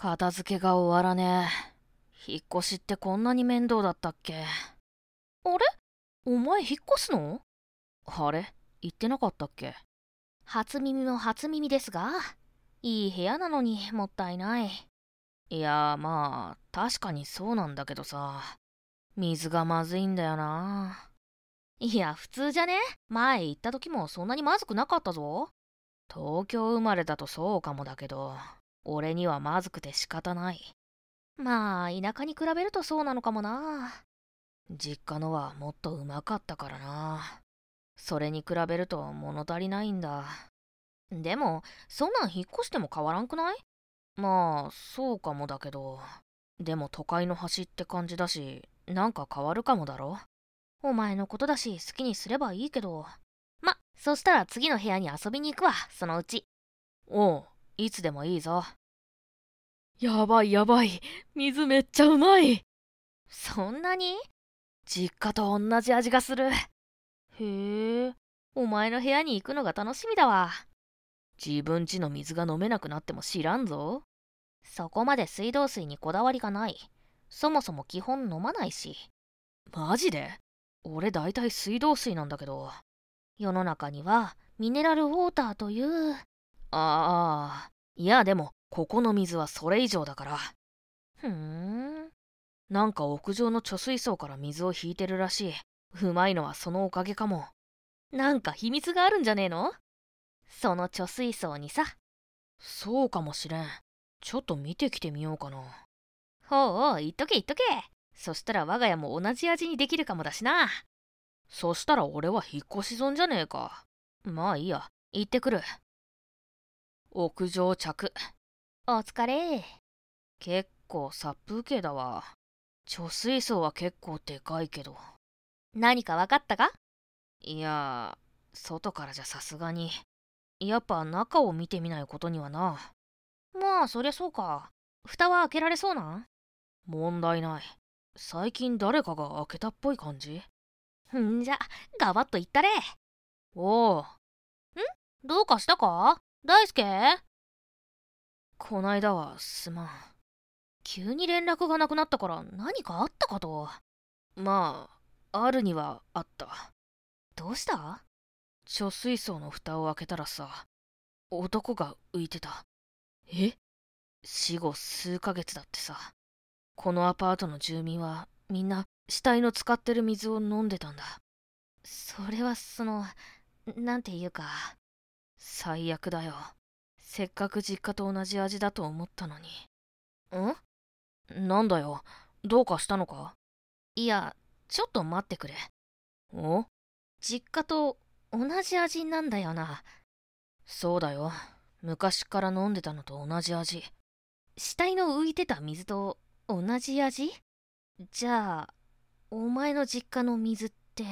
片付けが終わらねえ。引っ越しってこんなに面倒だったっけ？あれ？お前引っ越すの？あれ？言ってなかったっけ？初耳も初耳ですが、いい部屋なのにもったいない。いやまあ、確かにそうなんだけどさ。水がまずいんだよな。いや、普通じゃね？前行った時もそんなにまずくなかったぞ。東京生まれだとそうかもだけど、俺にはまずくて仕方ない。まあ、田舎に比べるとそうなのかもな。実家のはもっとうまかったからな。それに比べると物足りないんだ。でも、そんなん引っ越しても変わらんくない？まあ、そうかもだけど。でも都会の端って感じだし、なんか変わるかもだろ？お前のことだし好きにすればいいけど。ま、そしたら次の部屋に遊びに行くわ、そのうち。おう、いつでもいいぞ。やばいやばい。水めっちゃうまい。そんなに？実家と同じ味がする。へえ、お前の部屋に行くのが楽しみだわ。自分家の水が飲めなくなっても知らんぞ。そこまで水道水にこだわりがない。そもそも基本飲まないし。マジで？俺大体水道水なんだけど。世の中にはミネラルウォーターという。ああ、いやでも、ここの水はそれ以上だから。ふーん。なんか屋上の貯水槽から水を引いてるらしい。うまいのはそのおかげかも。なんか秘密があるんじゃねえの？その貯水槽にさ。そうかもしれん。ちょっと見てきてみようかな。ほうおう、言っとけ言っとけ。そしたら我が家も同じ味にできるかもだしな。そしたら俺は引っ越し損じゃねえか。まあいいや、行ってくる。屋上着。お疲れ。結構殺風景だわ。貯水槽は結構でかいけど。何か分かったか？いや、外からじゃさすがに。やっぱ中を見てみないことにはな。まあ、そりゃそうか。蓋は開けられそうなん？問題ない。最近誰かが開けたっぽい感じ？んじゃ、ガバッと言ったれ。おお。ん？どうかしたか？大輔？こないだはすまん。急に連絡がなくなったから何かあったかと。まあ、あるにはあった。どうした？貯水槽の蓋を開けたらさ、男が浮いてた。え？死後数ヶ月だってさ。このアパートの住民はみんな死体の使ってる水を飲んでたんだ。それはその、なんていうか。最悪だよ。せっかく実家と同じ味だと思ったのに。ん？なんだよ。どうかしたのか？いや、ちょっと待ってくれ。お？実家と同じ味なんだよな。そうだよ。昔から飲んでたのと同じ味。死体の浮いてた水と同じ味？じゃあ、お前の実家の水って？